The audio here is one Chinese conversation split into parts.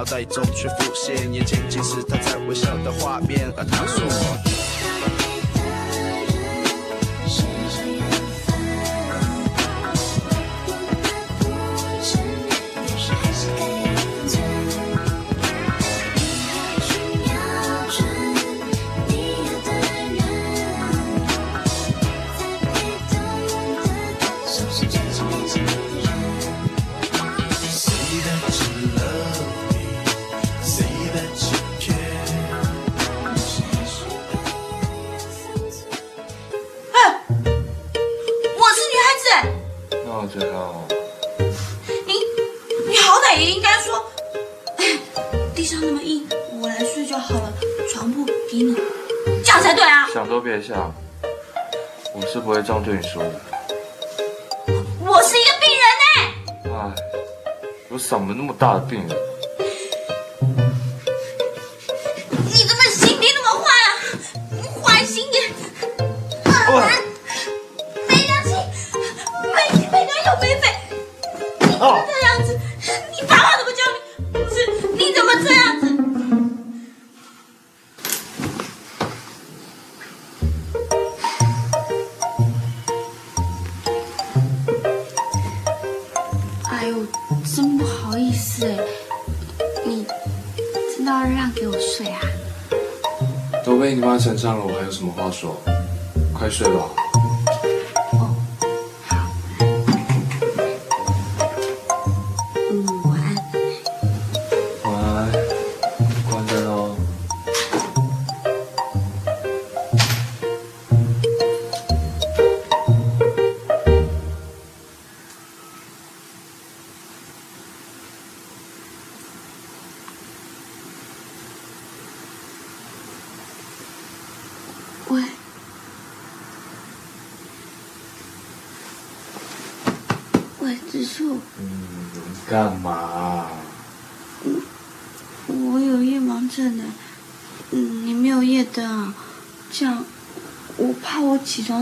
脑袋中却浮现，眼前尽是他在微笑的画面，而他说。happiness.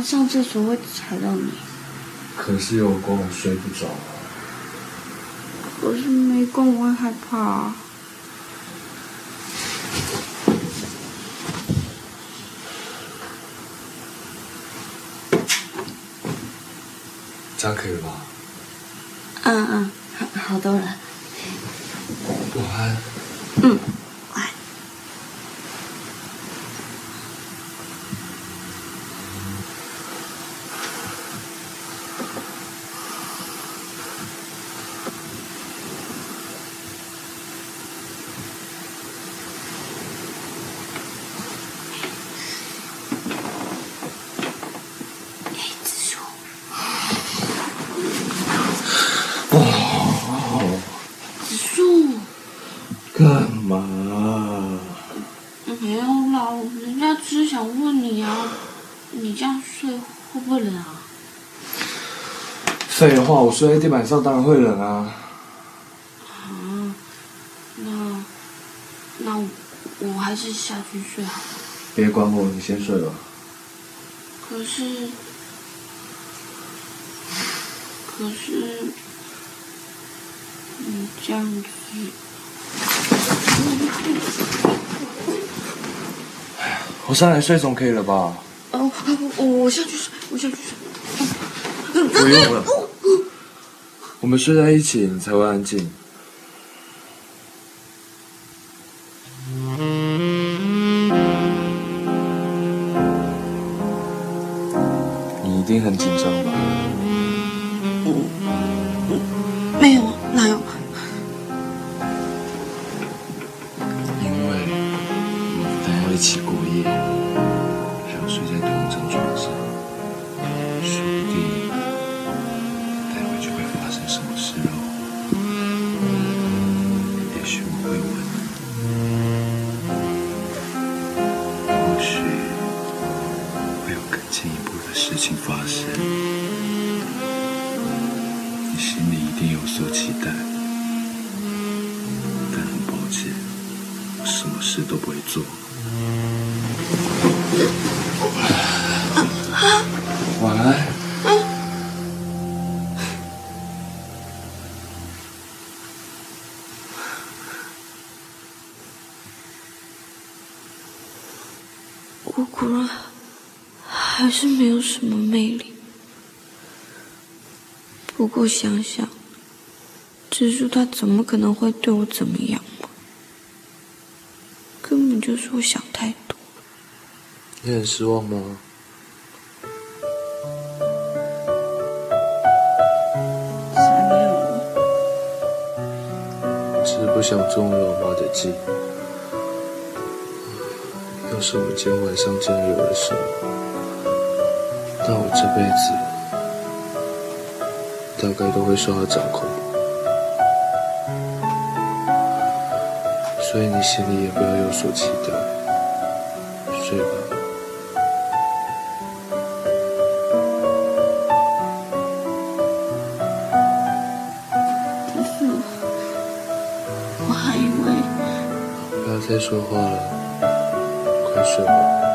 上厕所会踩到你。可是有光我睡不着可是没光我会害怕这样可以吧？嗯嗯好好多了废话，我睡在地板上当然会冷啊。啊，那那我,还是下去睡好了。别管我，你先睡吧。可是，可是，你这样子。我上来睡总可以了吧？哦，我我下去睡，我下去睡。不用了。我们睡在一起，你才会安静。情发生，你心里一定有所期待。但很抱歉，我什么事都不会做。还是没有什么魅力。不过想想，蜘蛛他怎么可能会对我怎么样嘛？根本就是我想太多。你很失望吗？才没有。只是不想中了我妈的计。要是我们今天晚上真的有了什么，那我这辈子大概都会受到掌控。所以你心里也不要有所期待，睡吧。我还以为不要再说话了，快睡吧。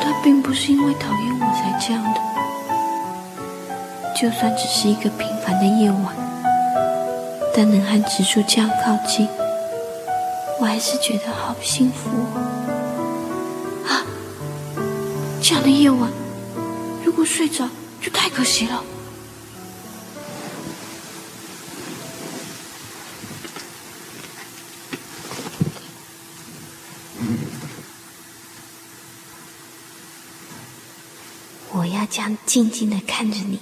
他并不是因为讨厌我才这样的。就算只是一个平凡的夜晚，但能和植树这样靠近，我还是觉得好幸福。啊，这样的夜晚，如果睡着就太可惜了。我要这样静静的看着你，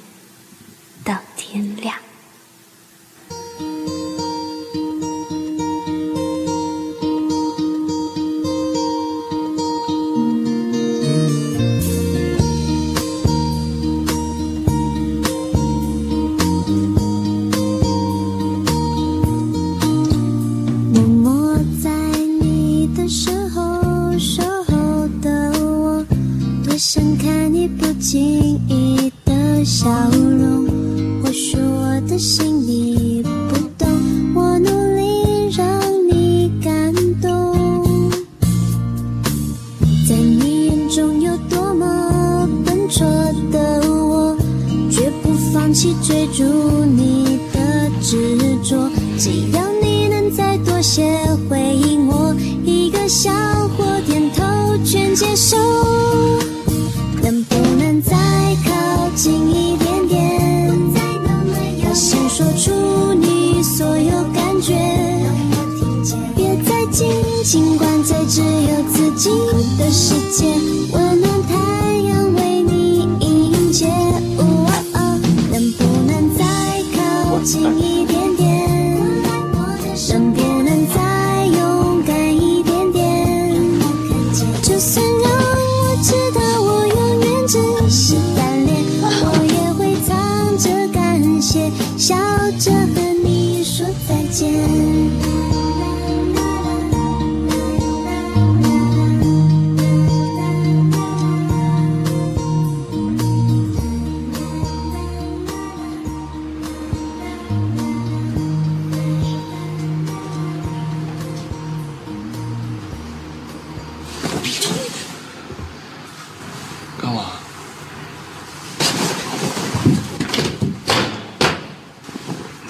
追逐你的执着。只要你能再多些回应我，一个笑或点头全接受。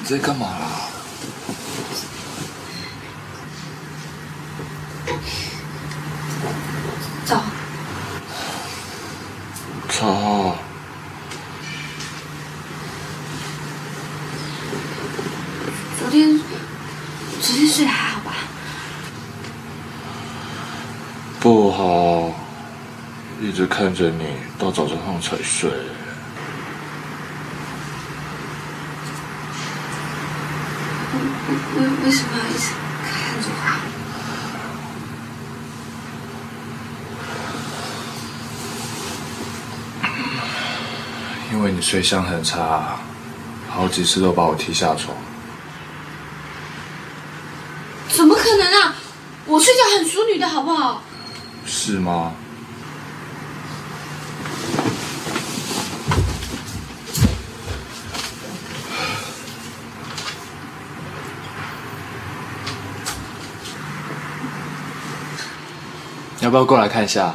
在干嘛啦？早。早。昨天直接睡还好吧？不好，一直看着你，到早上才睡。为为什么要一直看着我？因为你睡相很差，好几次都把我踢下床。怎么可能啊！我睡觉很淑女的好不好？是吗？要不要过来看一下？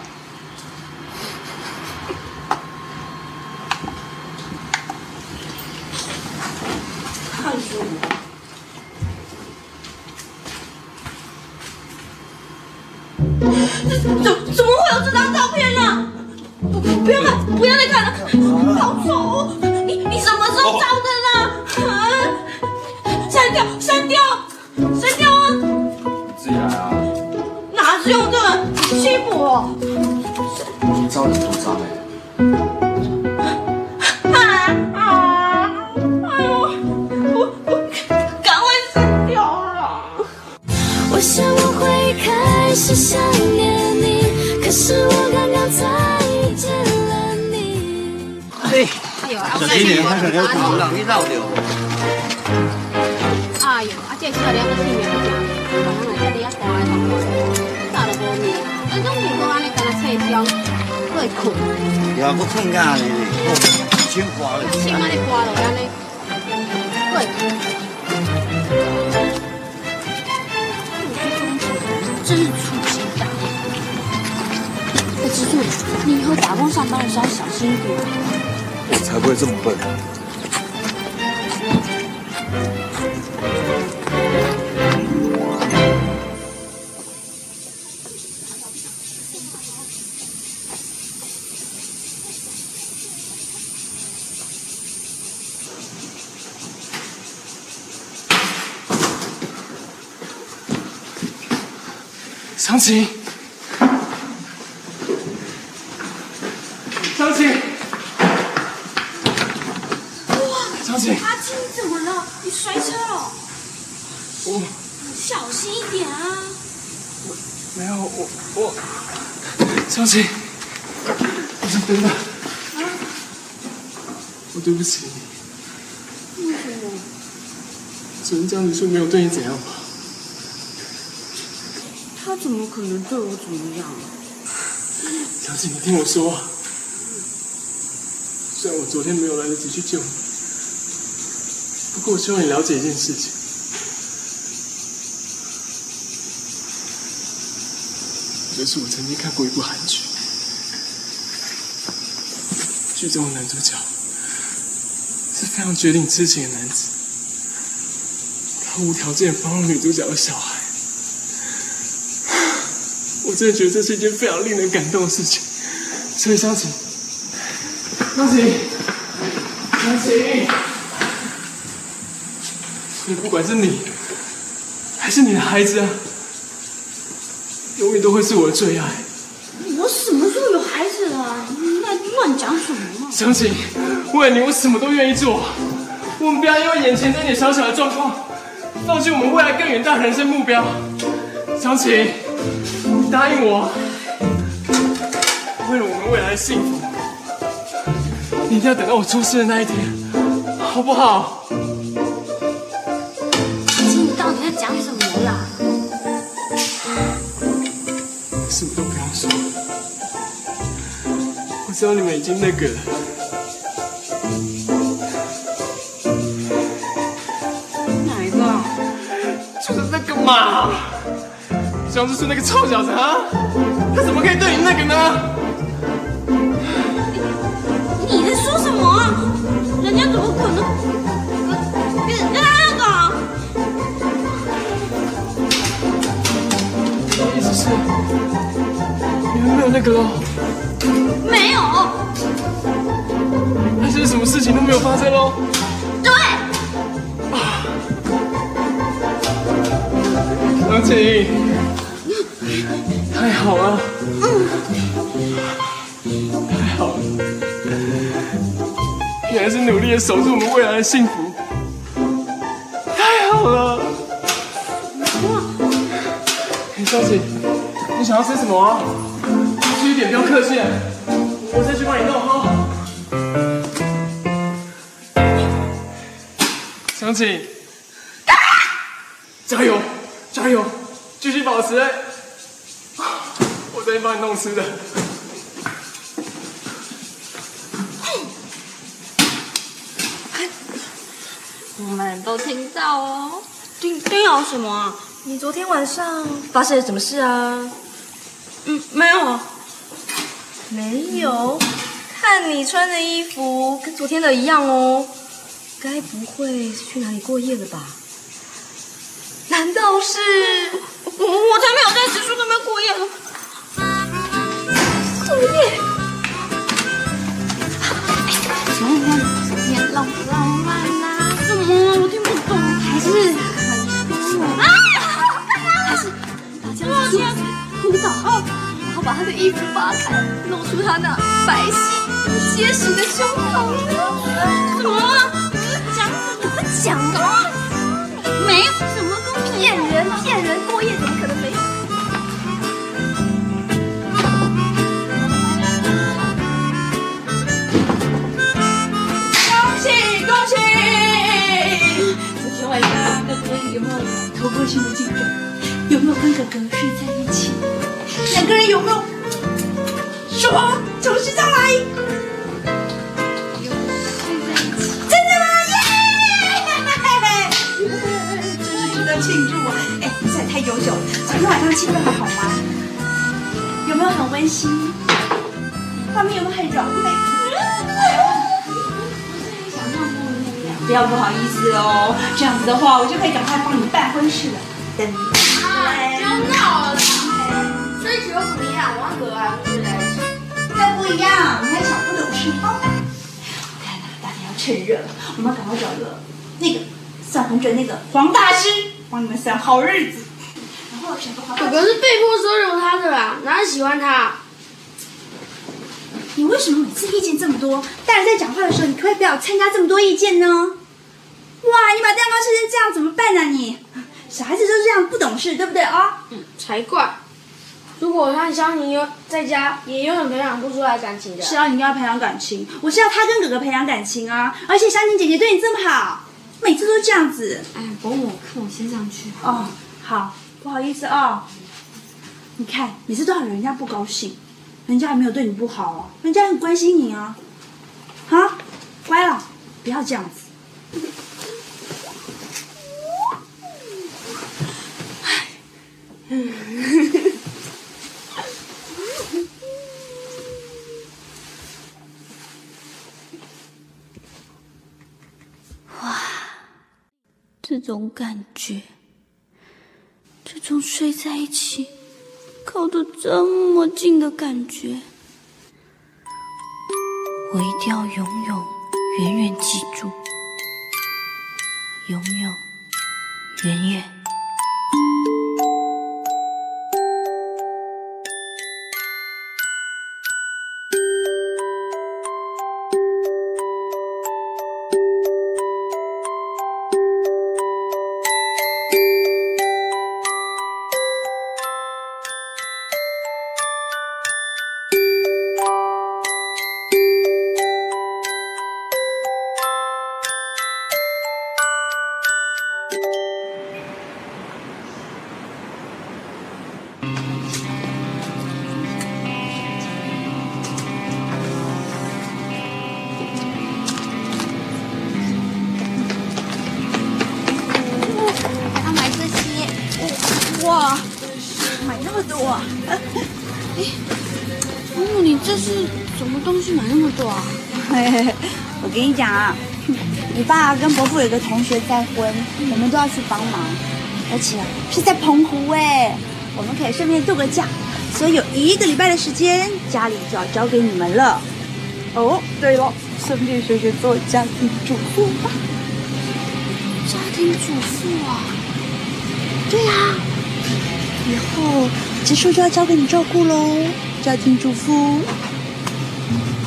又要困觉哩，手花哩。心安尼挂落安尼，会困。真是粗心大意。哎，蜘蛛，你以后打工上班的时候要小心一点。我才不会这么笨。湘琴，湘琴，湘琴，阿青，你怎么了？你摔车了？我小心一点啊！没有，我我，湘琴，我是真的，我对不起你。为什么？昨天这样子说没有对你怎样吧？怎么可能对我怎么样？小姐，你听我说，虽然我昨天没有来得及去救你，不过我希望你了解一件事情。就是我曾经看过一部韩剧，剧中的男主角是非常绝顶痴情的男子，他无条件放了女主角的小孩。我真的觉得这是一件非常令人感动的事情，所以湘琴，湘琴，湘琴，所以不管是你，还是你的孩子啊，永远都会是我的最爱。我什么时候有孩子了？你在乱讲什么啊？湘琴，为了你，我什么都愿意做。我们不要因为眼前这点小小的状况，放弃我们未来更远大的人生目标。湘琴，你答应我，为了我们未来的幸福，你一定要等到我出事的那一天，好不好？你到底在讲什么啦？什么都不要说，我知道你们已经那个了。哪一个？就是那个嘛，江志是那个臭小子啊，他怎么可以对你那个呢？你在说什么啊？人家怎么可能跟跟跟他那个？意思是你们没有那个喽？没有。还是什么事情都没有发生喽？对。祥琴，太好了，太好了，你还是努力的守住我们未来的幸福，太好了。李小姐，你想要吃什么啊？吃一点，不要客气，我再去帮你弄哈。小姐，加油，加油，继续保持。我再去帮你弄吃的。我们都听到哦。听听到什么啊？你昨天晚上发生了什么事啊？嗯，没有，没有。看你穿的衣服跟昨天的一样哦，该不会是去哪里过夜了吧？难道是？我我才没有在植树那边过夜呢。过夜？昨天昨天浪不浪漫呐？什么？我听不懂。还是很初吻啊？还是把这样子扑倒，然后把他的衣服扒开，露出他那白皙结实的胸膛？什么？讲怎么讲啊？没有什么都骗人，骗人！过夜怎么可能有没有透过性的进展？有没有跟哥哥睡在一起？两个人有没有什么从实上来？真的吗？耶！真是值得庆祝啊！哎，你实在太优秀了。昨天晚上气氛还好吗？有没有很温馨？画面有没有很柔美？不要不好意思哦，这样子的话，我就可以赶快帮你办婚事了。等你。不要闹了啦！追求不一样，王哥啊，不对？那。不一样，你还小不懂事哦。看呐，大家要趁热，我们赶快找个那个算很准那个黄大师，帮你们算好日子。然后选个黄大师。哥哥是被迫收留他的啦，哪里喜欢他？你为什么每次意见这么多？大人在讲话的时候，你可不可以不要参加这么多意见呢？哇，你把蛋糕吃成这样怎么办呢、你小孩子就是这样不懂事，对不对啊？嗯才怪！如果我和香妮在家，也永远培养不出来感情的。是啊，你应该培养感情。我是要他跟哥哥培养感情啊！而且香婷姐姐对你这么好，每次都这样子。哎，伯母，看我先上去。哦，好，不好意思哦。你看，每次都要惹人家不高兴，人家还没有对你不好哦，人家很关心你啊。好，乖了，不要这样子。哇这种感觉，这种睡在一起、靠得这么近的感觉，我一定要永永远远记住，永永远远。你爸跟伯父有个同学再婚，我们都要去帮忙，而且是在澎湖哎，我们可以顺便度个假，所以有一个礼拜的时间，家里就要交给你们了。哦，对了，顺便学学做家庭主妇吧。家庭主妇啊？对呀、以后植树就要交给你照顾喽，家庭主妇。神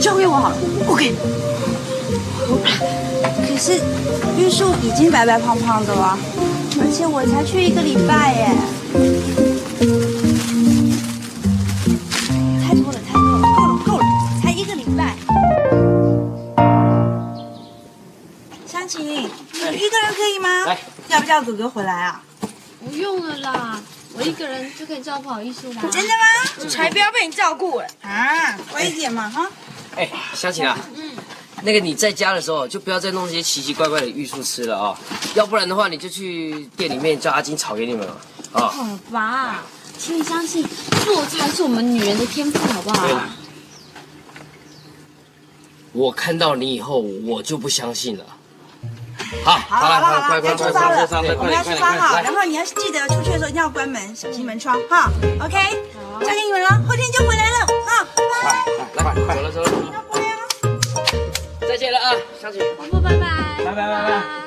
交给我好了。OK。可是玉树已经白白胖胖的了，而且我才去一个礼拜耶。太多了，太多了，够了，够了，才一个礼拜。湘琴，你一个人可以吗？来，要不叫哥哥回来啊？不用了啦，我一个人就可以照顾好艺术吗。真的吗？才不要被你照顾哎！啊，乖一点嘛哈。哎，湘琴啊，嗯，那个你在家的时候就不要再弄这些奇奇怪怪的玉树吃了啊、要不然的话你就去店里面叫阿金炒给你们了啊。好吧，请你相信，做菜是我们女人的天赋，好不好对？我看到你以后我就不相信了。好，好了好了好了，快快快该出发了，快快我们要出发哈。然后你要记得出去的时候一定要关门，小心门窗哈。OK，交给你们了，后天就回来了哈，拜拜。来，走了走了。再见了啊，湘琴。婆婆，拜拜，拜拜拜拜。拜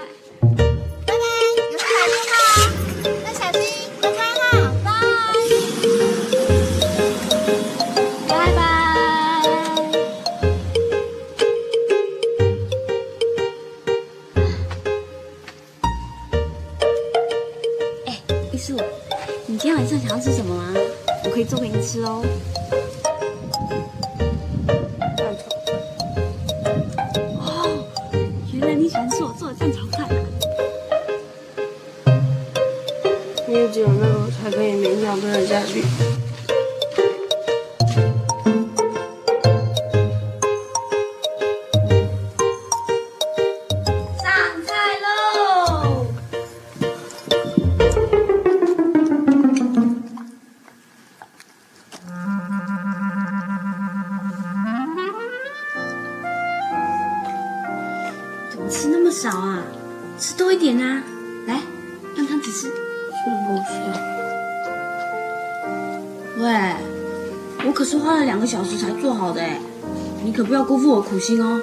晚上想要吃什么吗？我可以做给你吃。哦，心哦！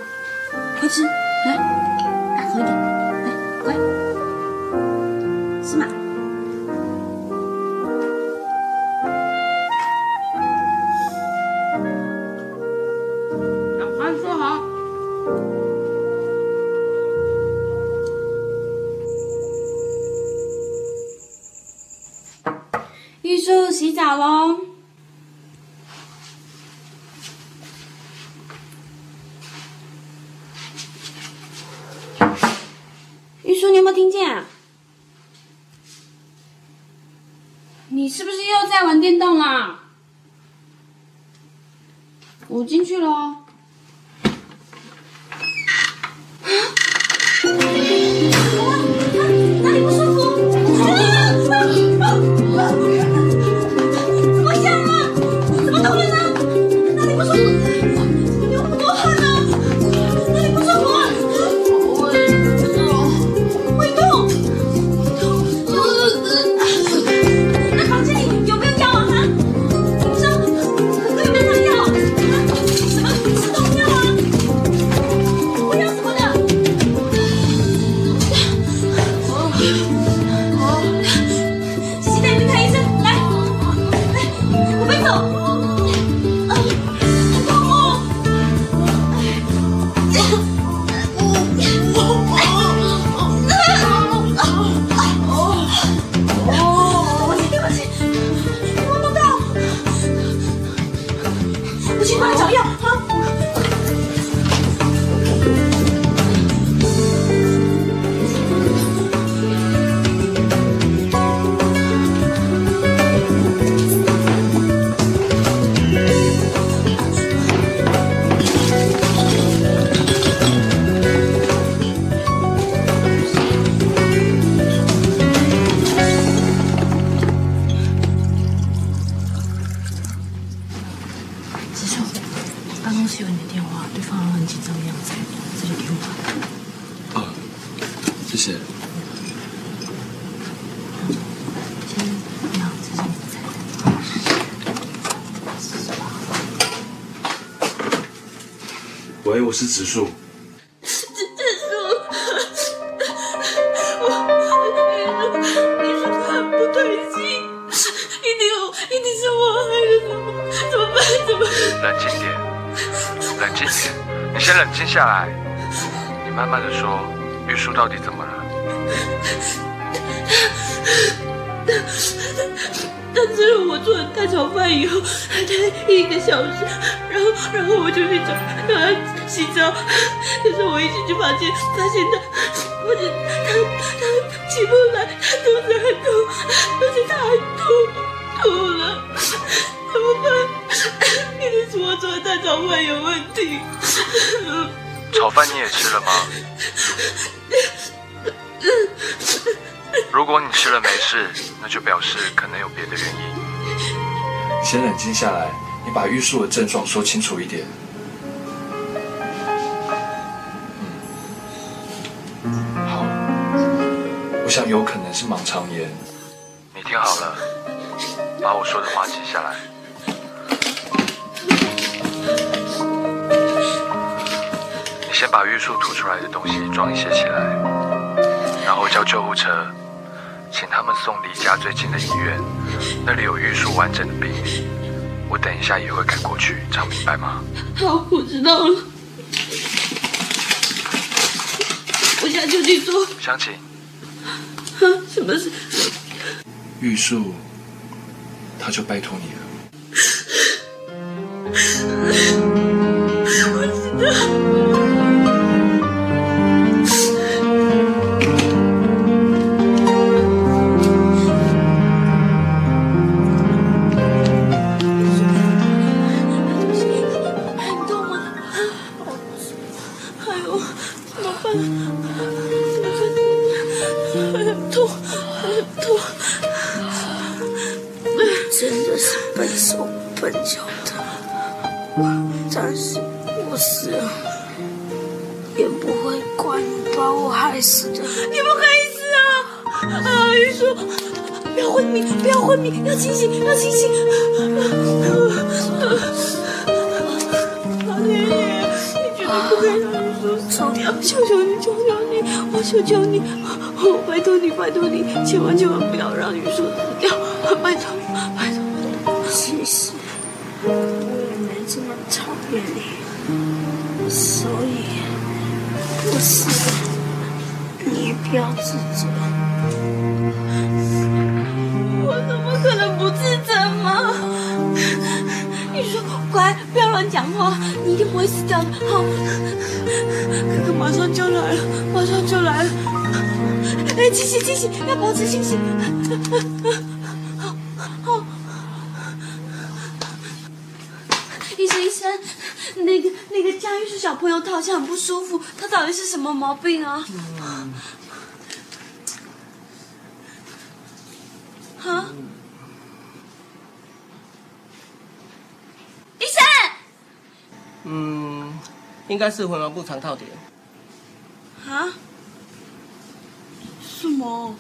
啊？你是不是又在玩电动啦？我进去了。我一进去，发现他，发现他他起不来，他肚子很痛，而且他还吐吐了，怎么办？一定是我做的蛋炒饭有问题。炒饭你也吃了吗？如果你吃了没事，那就表示可能有别的原因。先冷静下来，你把玉树的症状说清楚一点。我想有可能是盲肠炎。你听好了，把我说的话记下来。你先把玉树吐出来的东西装一些起来，然后叫救护车，请他们送离家最近的医院，那里有玉树完整的病例。我等一下也会赶过去，这样明白吗？好，我知道了。我现在就去做。湘琴，啊，什么事？玉树，他就拜托你了。啊，玉树，不要昏迷，不要昏迷，要清醒，要清醒。老天爷，你绝对不可以让玉树死掉！求求你，求求你，我求求你，我拜托你，拜托你，千万千万不要让玉树死掉！拜托，拜托。其实我也没这么讨厌你，所以我死了，你也不要自责。讲话，你一定不会死掉的。好，哥哥马上就来了，马上就来了。哎，清醒清醒，要保持清醒。好，好。医生医生，那个那个佳玉是小朋友，他好像很不舒服，他到底是什么毛病？啊？应该是回毛部肠套点。啊？什么？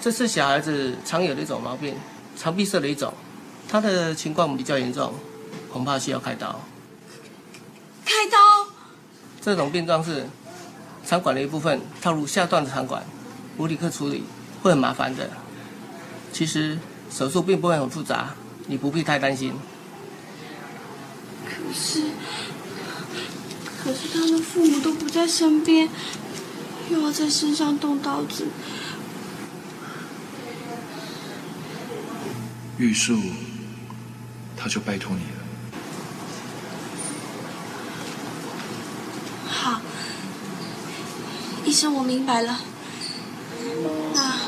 这是小孩子常有的一种毛病，肠闭塞的一种。他的情况比较严重，恐怕需要开刀。开刀？这种病状是肠管的一部分套入下段的肠管，无理科处理会很麻烦的。其实手术并不会很复杂，你不必太担心。可是，可是他的父母都不在身边，又要在身上动刀子，玉树，他就拜托你了。好，医生，我明白了。那，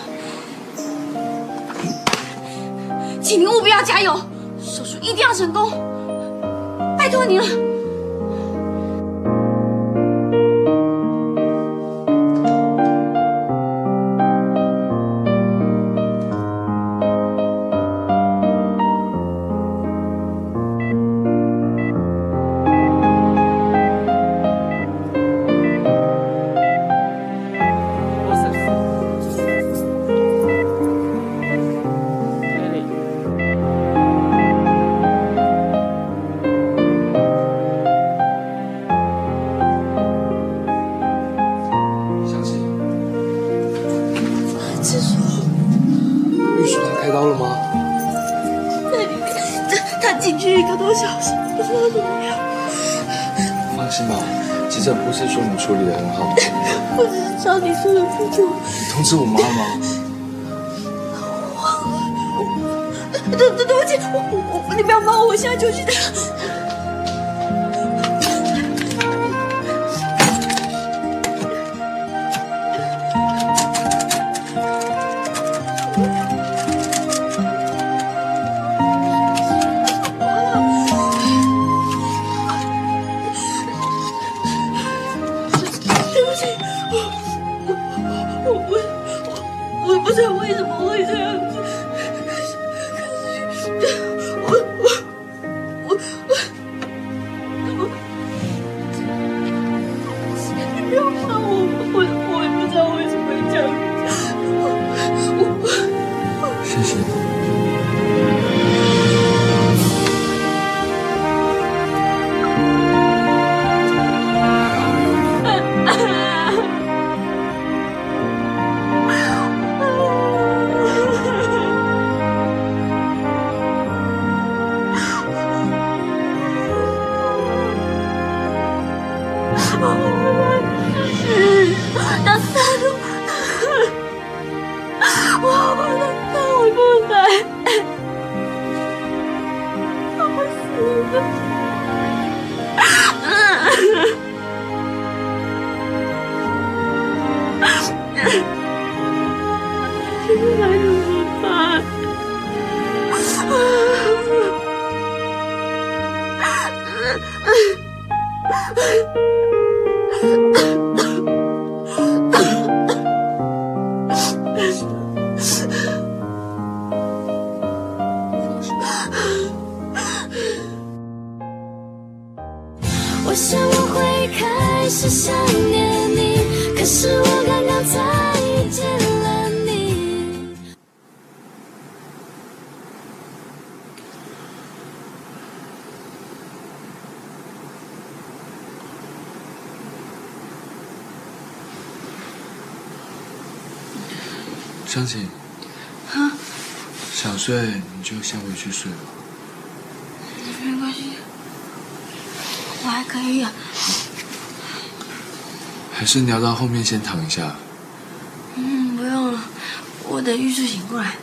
请您务必要加油，手术一定要成功，拜托您了。放心吧，急诊护士说你处理的很好。我只是找你说的不错。你通知我妈吗？我。对对对不起，我我你不要骂我，我现在就去睡你就先回去睡吧。没关系，我还可以啊。还是你要到后面先躺一下。嗯，不用了，我等玉树醒过来。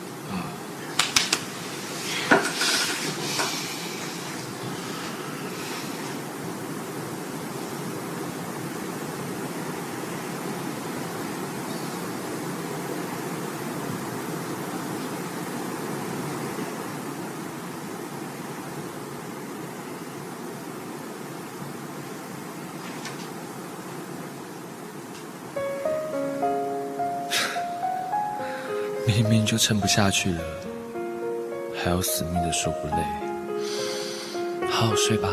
明明就撑不下去了，还要死命的说不累。好好睡吧。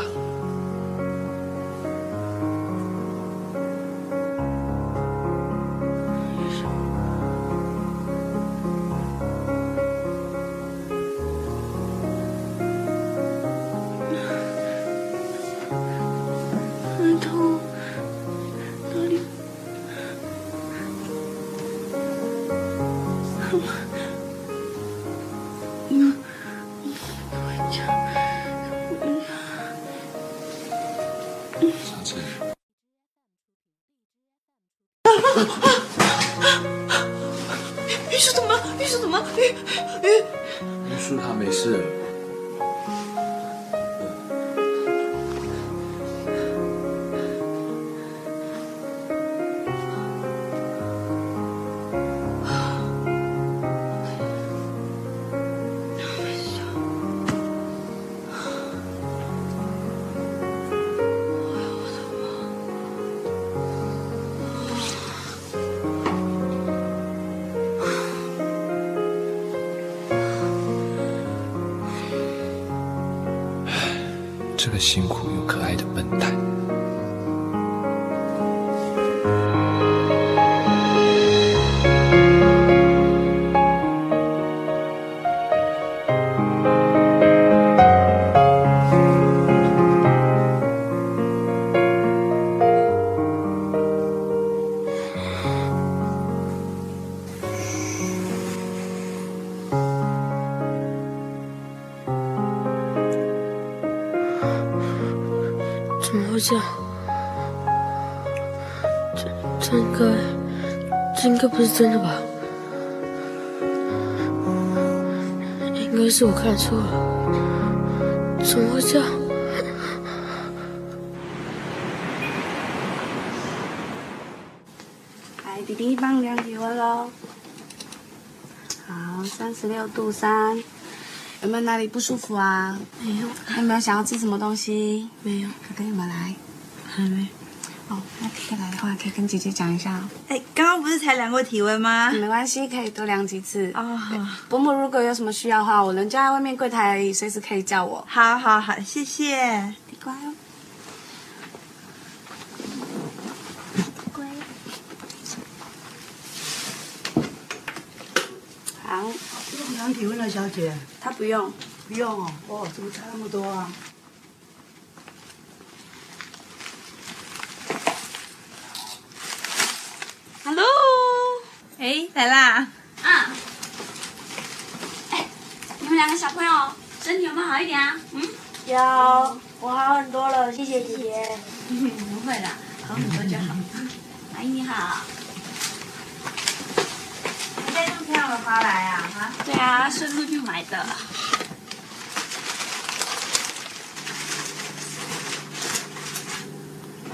这个辛苦又可爱的笨蛋。真的吧？应该是我看错了，怎么会这样？来，弟弟帮量体温喽。好，三十六度三。有没有哪里不舒服啊？没有。有没有想要吃什么东西？没有。可以吗？来。还没。哦，那可以来的话，可以跟姐姐讲一下。哦哎，不是才量过体温吗？没关系，可以多量几次。哦，伯母如果有什么需要的话，我人家在外面柜台，随时可以叫我。好好好，谢谢。乖哦。乖。好。量体温了，小姐。她不用。不用哦。哦，怎么差那么多啊？哎，来啦！啊，哎，你们两个小朋友身体有没有好一点啊？嗯，有，我好很多了，谢谢姐姐。不会啦，好很多就好。阿姨你好。你带这么漂亮的花来啊？啊？对啊，顺路去买的。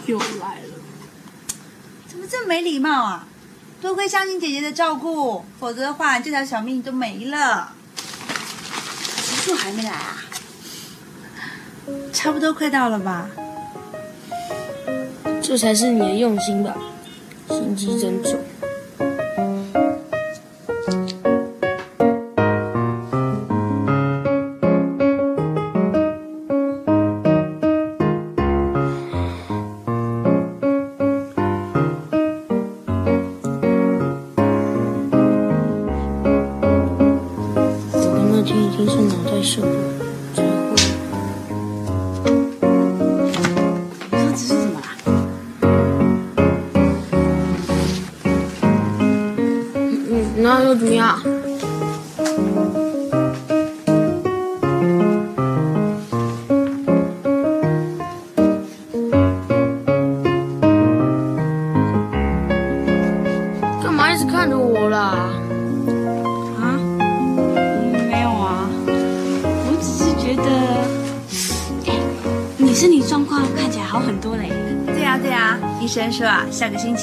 又来了。怎么这么没礼貌啊？多亏相信姐姐的照顾，否则的话，这条小命都没了。植树还没来啊？差不多快到了吧？这才是你的用心吧？心机真重。平时脑袋受不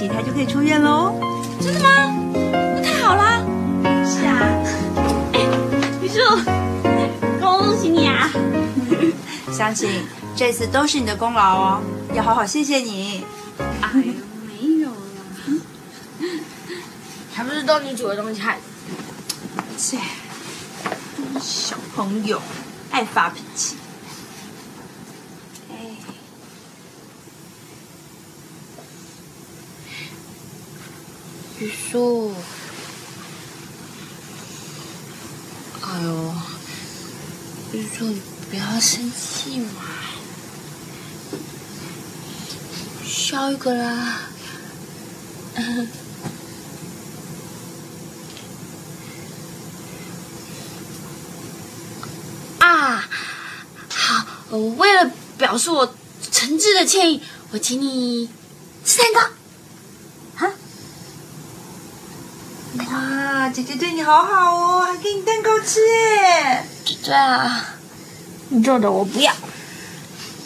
期他就可以出院喽。真的吗？那太好了！是啊，哎玉树，恭喜你啊！相信这次都是你的功劳哦，要好好谢谢你。哎呦，没有啦。还不是都你煮的东西害的。切，小朋友爱发脾气。哎，雨树，哎呦，雨树，你不要生气嘛，笑一个啦。啊，好，我为了表示我诚挚的歉意，我请你吃蛋糕。哇，姐姐对你好好哦，还给你蛋糕吃耶！对啊，你做的我不要。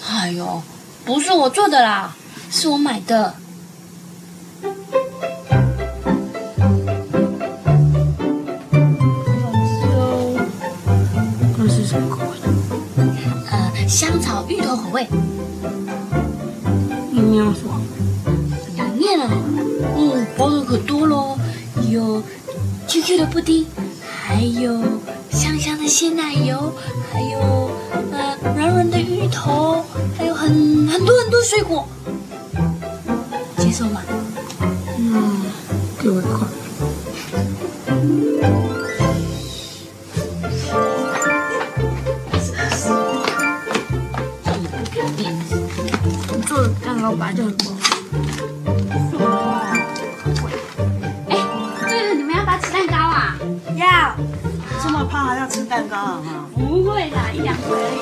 哎呦，不是我做的啦，是我买的。那是什么口味的？呃，香草芋头口味。里面有什么？里面啊，嗯，包的可多喽，有 QQ 的布丁，还有香香的鲜奶油，还有呃软软的芋头，还有很很多很多水果，给我一块。你做的蛋糕你们要不要吃蛋糕啊？要。这么胖还要吃蛋糕啊？哈，不会啦，一两回而已。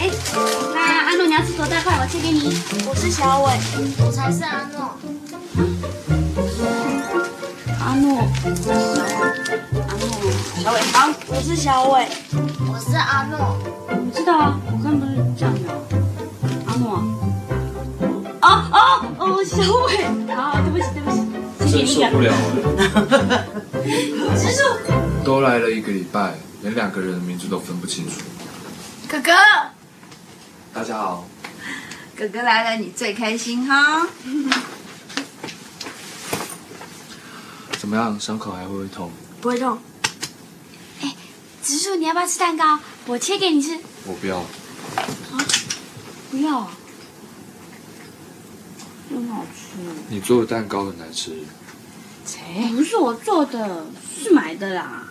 哎，那阿诺你要吃多大块？我切给你。我是小伟，我才是阿诺。阿诺，小伟好，我是小伟，我是阿诺。我知道啊，我刚不是叫你哦，阿诺啊。哦哦哦，小伟，好，对不起对不起，谢谢你啊。真受不了了，植树，都来了一个礼拜，连两个人的名字都分不清楚。哥哥，大家好，哥哥来了，你最开心哈。怎么样？伤口还会不会痛？不会痛。植树，你要不要吃蛋糕？我切给你吃。我不要。不要啊，很好吃。你做的蛋糕很难吃。切，不是我做的，是买的啦。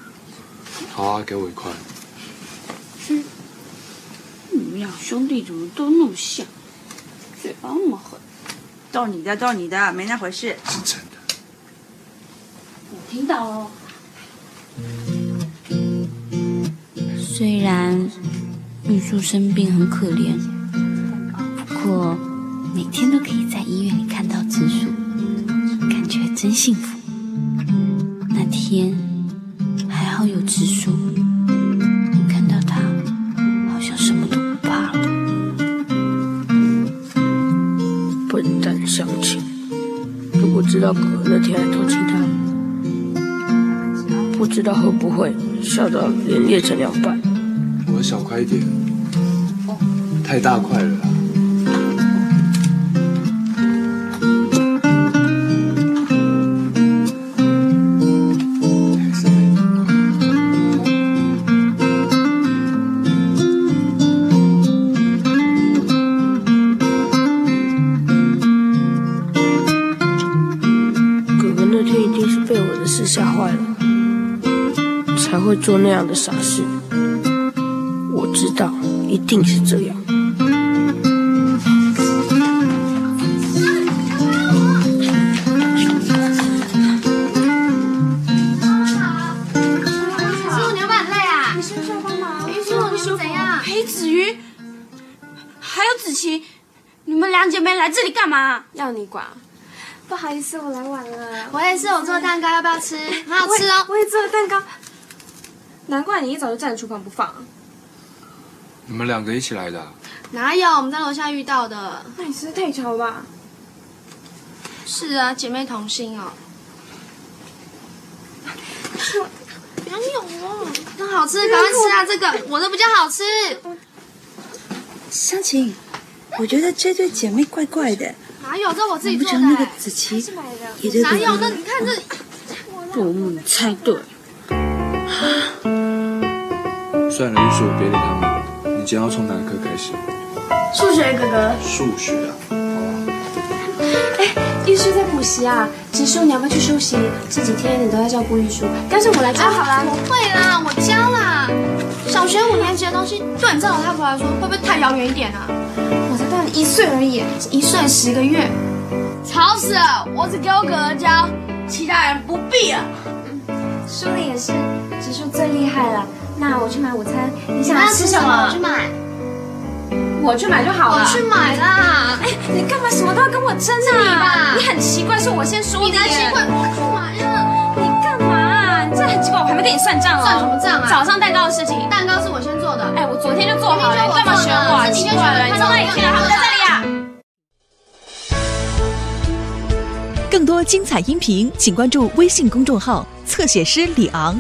好啊，给我一块。吃。你们俩兄弟怎么都那么像，嘴巴那么狠？逗你的，逗你的，没那回事。是真的。听到了。虽然玉树生病很可怜，不过每天都可以在医院里看到植树，感觉真幸福。那天还好有植树，看到他好像什么都不怕了。笨蛋乡亲，如果知道哥哥那天还偷亲他，不知道会不会笑到脸裂成两半。我的小块一点，太大块了。做那样的傻事。我知道，一定是这样。植树，你要不要很累啊？你是不是要帮忙？子瑜，还有子琪，你们两姐妹来这里干嘛？要你管？不好意思，我来晚了。我也是，我做蛋糕，要不要吃？很好吃哦。我也做了蛋糕。难怪你一早就站在厨房不放。你们两个一起来的啊、哪有？我们在楼下遇到的。那你是太巧了吧？是啊，姐妹同心哦。不要扭哦，很好吃，赶快吃啊！这个我的比较好吃。湘琴，我觉得这对姐妹怪怪的。哪有？这我自己做的、难不成那个欸。子琪哪有？那？你看这里，父母，你猜对。算了，玉树，别理他们。你今天要从哪个课开始？数学哥哥，数学啊。好。哎玉树在补习啊，植树你要不要去休息？这几天你都在照顾玉树，干脆我来教啊，好啦。我会啦，我教啦。小学五年级的东西，对你这种太婆来说，会不会太遥远一点啊？我才大你一岁而已，一岁十个月。吵死了！我只给我哥哥教，其他人不必了。说的也是，植树最厉害了。那我去买午餐，你想吃什么？我去买，我去买就好了。我去买啦。哎，你干嘛什么都要跟我争啊？你很奇怪，是我先说的。你很奇怪，我去买了。你干嘛啊？你这很奇怪，我还没跟你算账哦。算什么账啊早上蛋糕的事情，蛋糕是我先做的。哎，我昨天就做好了，干嘛选我啊？是你先奇怪了，你选的从哪里听来他们在这里啊？更多精彩音频，请关注微信公众号“侧写师李昂”。